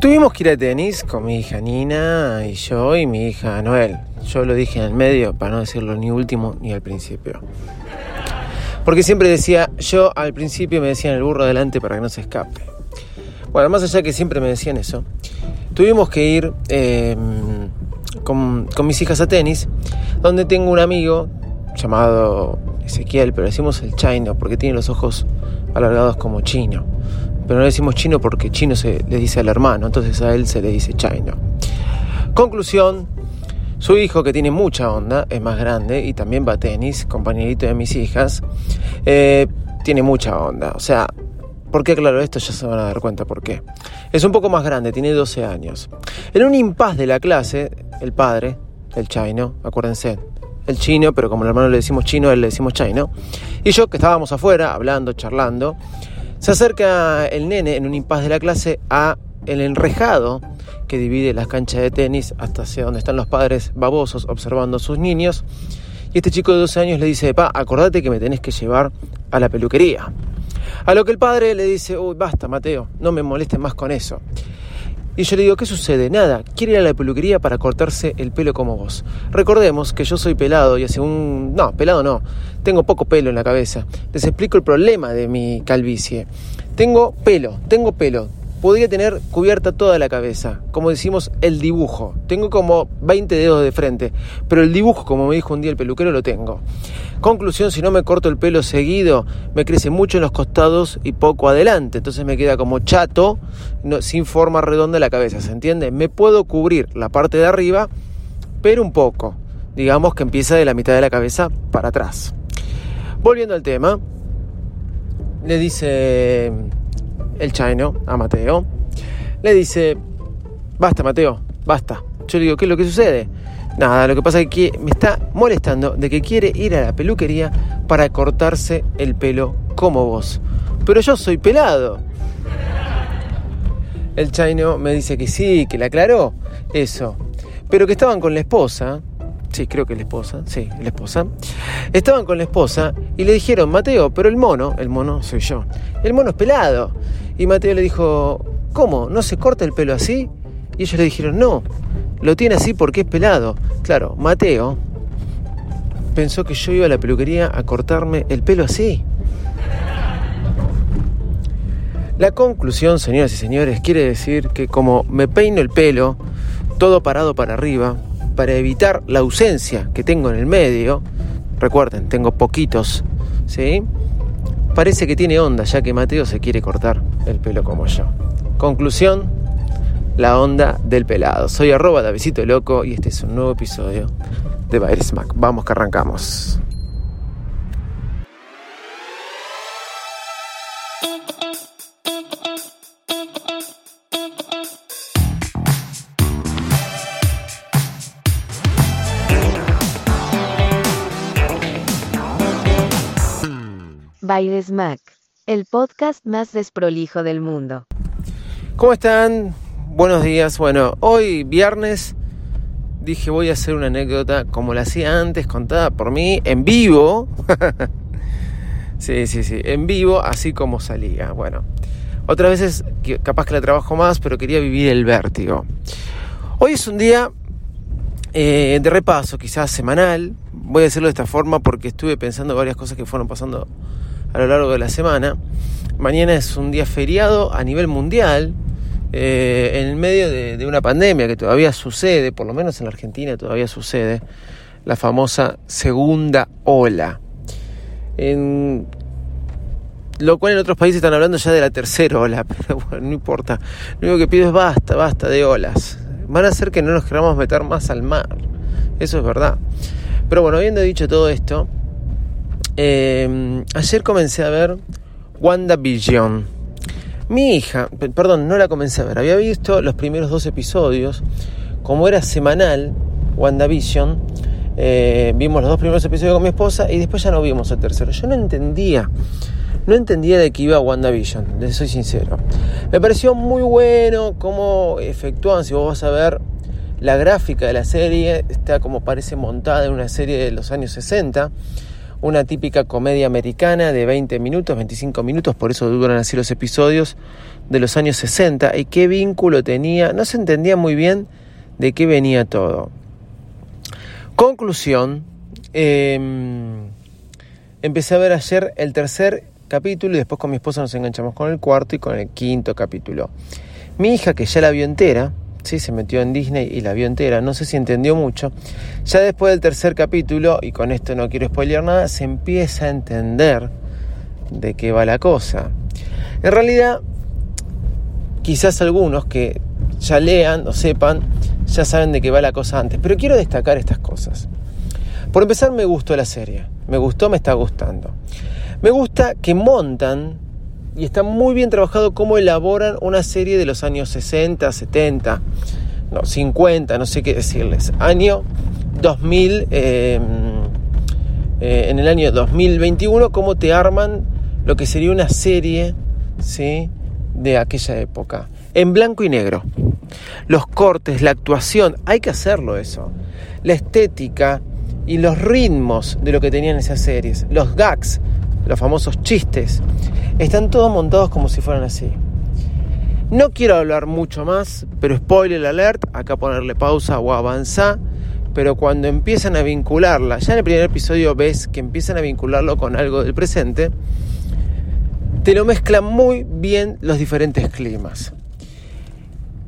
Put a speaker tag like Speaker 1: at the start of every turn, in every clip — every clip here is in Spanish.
Speaker 1: Tuvimos que ir a tenis con mi hija Nina y yo y mi hija Noel. Yo lo dije en el medio para no decirlo ni último ni al principio. Porque siempre decía, yo al principio me decían el burro adelante para que no se escape. Bueno, más allá que siempre me decían eso, tuvimos que ir con, con mis hijas a tenis, donde tengo un amigo llamado Ezequiel, pero decimos el chino porque tiene los ojos alargados como chino. Pero no le decimos chino porque chino se le dice al hermano, entonces a él se le dice chino. Conclusión, su hijo que tiene mucha onda, es más grande y también va a tenis, compañerito de mis hijas, eh, tiene mucha onda. O sea, ¿por qué aclaro esto? Ya se van a dar cuenta por qué. Es un poco más grande, tiene 12 años. En un impas de la clase, el padre, el chino, acuérdense, el chino, pero como al hermano le decimos chino, él le decimos chino, y yo que estábamos afuera, hablando, charlando, se acerca el nene en un impas de la clase a el enrejado que divide las canchas de tenis hasta hacia donde están los padres babosos observando a sus niños. Y este chico de 12 años le dice, pa, acordate que me tenés que llevar a la peluquería. A lo que el padre le dice, uy, basta, Mateo, no me molestes más con eso. Y yo le digo, ¿qué sucede? Nada, quiere ir a la peluquería para cortarse el pelo como vos. Recordemos que yo soy pelado y hace un... No, pelado no. Tengo poco pelo en la cabeza. Les explico el problema de mi calvicie. Tengo pelo, tengo pelo. Podría tener cubierta toda la cabeza. Como decimos, el dibujo. Tengo como 20 dedos de frente. Pero el dibujo, como me dijo un día el peluquero, lo tengo. Conclusión, si no me corto el pelo seguido, me crece mucho en los costados y poco adelante. Entonces me queda como chato, sin forma redonda la cabeza, ¿se entiende? Me puedo cubrir la parte de arriba, pero un poco. Digamos que empieza de la mitad de la cabeza para atrás. Volviendo al tema, le dice el chino a Mateo, le dice, basta Mateo, basta. Yo le digo, ¿qué es lo que sucede? Nada, lo que pasa es que me está molestando de que quiere ir a la peluquería para cortarse el pelo como vos. Pero yo soy pelado. El chino me dice que sí, que le aclaró eso. Pero que estaban con la esposa. Sí, creo que la esposa. Sí, la esposa. Estaban con la esposa y le dijeron, Mateo, pero el mono, el mono soy yo. El mono es pelado. Y Mateo le dijo, ¿cómo? ¿No se corta el pelo así? Y ellos le dijeron, no, lo tiene así porque es pelado. Claro, Mateo pensó que yo iba a la peluquería a cortarme el pelo así. La conclusión, señoras y señores, quiere decir que como me peino el pelo, todo parado para arriba, para evitar la ausencia que tengo en el medio, recuerden, tengo poquitos, ¿sí? Parece que tiene onda, ya que Mateo se quiere cortar el pelo como yo. Conclusión, la onda del pelado. Soy arroba Davidito Loco y este es un nuevo episodio de Baile Smack. Vamos que arrancamos.
Speaker 2: Baile Smack, el podcast más desprolijo del mundo.
Speaker 1: ¿Cómo están? Buenos días. Bueno, hoy viernes dije voy a hacer una anécdota como la hacía antes, contada por mí en vivo. sí, sí, sí, en vivo, así como salía. Bueno, otras veces capaz que la trabajo más, pero quería vivir el vértigo. Hoy es un día eh, de repaso, quizás semanal. Voy a hacerlo de esta forma porque estuve pensando varias cosas que fueron pasando a lo largo de la semana. Mañana es un día feriado a nivel mundial, eh, en el medio de, una pandemia que todavía sucede, por lo menos en la Argentina todavía sucede, la famosa segunda ola. En lo cual en otros países están hablando ya de la tercera ola, pero bueno, no importa. Lo único que pido es basta, basta de olas. Van a hacer que no nos queramos meter más al mar. Eso es verdad. Pero bueno, habiendo dicho todo esto, eh, ayer comencé a ver WandaVision. Mi hija, perdón, no la comencé a ver, había visto los primeros dos episodios, como era semanal, WandaVision, eh, vimos los dos primeros episodios con mi esposa y después ya no vimos el tercero. Yo no entendía, no entendía de qué iba WandaVision, les soy sincero. Me pareció muy bueno cómo efectúan, si vos vas a ver la gráfica de la serie, está como parece montada en una serie de los años 60 una típica comedia americana de 20 minutos, 25 minutos, por eso duran así los episodios de los años 60 y qué vínculo tenía, no se entendía muy bien de qué venía todo. Conclusión, em, empecé a ver ayer el tercer capítulo y después con mi esposa nos enganchamos con el cuarto y con el quinto capítulo. Mi hija, que ya la vio entera, ¿sí? se metió en Disney y la vio entera, no sé si entendió mucho. Ya después del tercer capítulo, y con esto no quiero spoilear nada, se empieza a entender de qué va la cosa. En realidad, quizás algunos que ya lean o sepan, ya saben de qué va la cosa antes, pero quiero destacar estas cosas. Por empezar, me gustó la serie, me gustó, me está gustando. Me gusta que montan y está muy bien trabajado cómo elaboran una serie de los años 60, 70, no, 50, no sé qué decirles. Año 2000, em, eh, en el año 2021, cómo te arman lo que sería una serie ¿sí? de aquella época. En blanco y negro. Los cortes, la actuación, hay que hacerlo eso. La estética y los ritmos de lo que tenían esas series. Los gags, los famosos chistes, están todos montados como si fueran así. No quiero hablar mucho más, pero spoiler alert, acá ponerle pausa o avanzar, pero cuando empiezan a vincularla, ya en el primer episodio ves que empiezan a vincularlo con algo del presente, te lo mezclan muy bien los diferentes climas.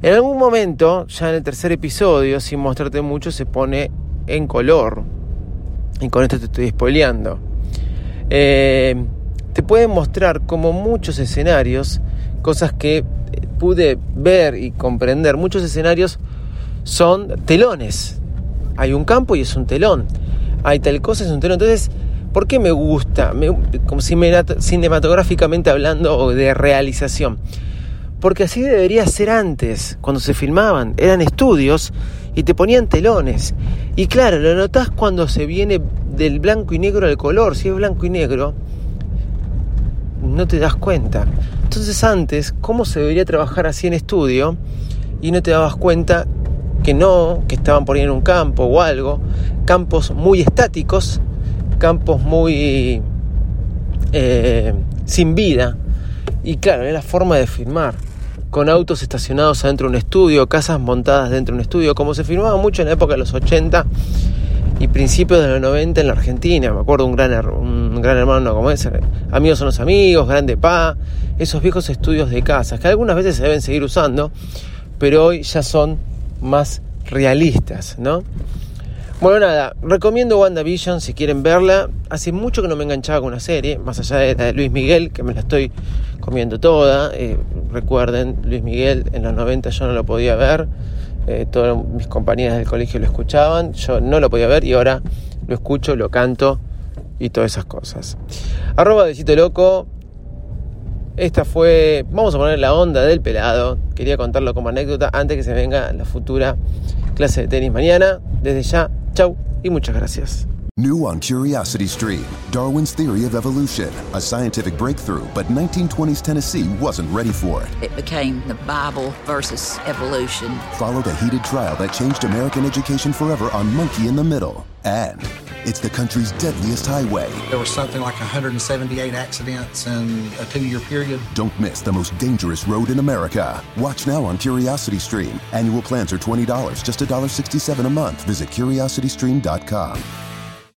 Speaker 1: En algún momento, ya en el tercer episodio, sin mostrarte mucho, se pone en color. Y con esto te estoy spoileando. Eh, te pueden mostrar como muchos escenarios, cosas que pude ver y comprender, muchos escenarios son telones. Hay un campo y es un telón. Hay tal cosa, es un telón. Entonces, ¿por qué me gusta? como cinematográficamente hablando o de realización. Porque así debería ser antes, cuando se filmaban. Eran estudios y te ponían telones. Y claro, lo notas cuando se viene del blanco y negro al color. Si es blanco y negro, no te das cuenta. Entonces antes, ¿cómo se debería trabajar así en estudio? Y no te dabas cuenta que no, que estaban poniendo un campo o algo. Campos muy estáticos, campos muy eh, sin vida. Y claro, era la forma de filmar. Con autos estacionados adentro de un estudio, casas montadas dentro de un estudio, como se filmaba mucho en la época de los 80 y principios de los 90 en la Argentina. Me acuerdo un gran, un gran hermano como ese, Amigos son los amigos, Grande Pa, esos viejos estudios de casas que algunas veces se deben seguir usando, pero hoy ya son más realistas, ¿no? Bueno, nada, recomiendo WandaVision si quieren verla. Hace mucho que no me enganchaba con una serie, más allá de, de Luis Miguel, que me la estoy comiendo toda. Eh, recuerden, Luis Miguel en los 90 yo no lo podía ver eh, todas mis compañeras del colegio lo escuchaban, yo no lo podía ver y ahora lo escucho, lo canto y todas esas cosas. Arroba Besito Loco. Esta fue, vamos a poner la onda del pelado. Quería contarlo como anécdota antes que se venga la futura clase de tenis mañana. Desde ya, chau y muchas gracias.
Speaker 3: New on Curiosity Stream Darwin's Theory of Evolution, a scientific breakthrough, but 1920s Tennessee wasn't ready for it.
Speaker 4: It became the Bible versus evolution.
Speaker 3: Followed a heated trial that changed American education forever on Monkey in the Middle. And it's the country's deadliest highway.
Speaker 5: There was something like 178 accidents in a two year period.
Speaker 3: Don't miss the most dangerous road in America. Watch now on Curiosity Stream. Annual plans are $20, just $1.67 a month. Visit curiositystream.com.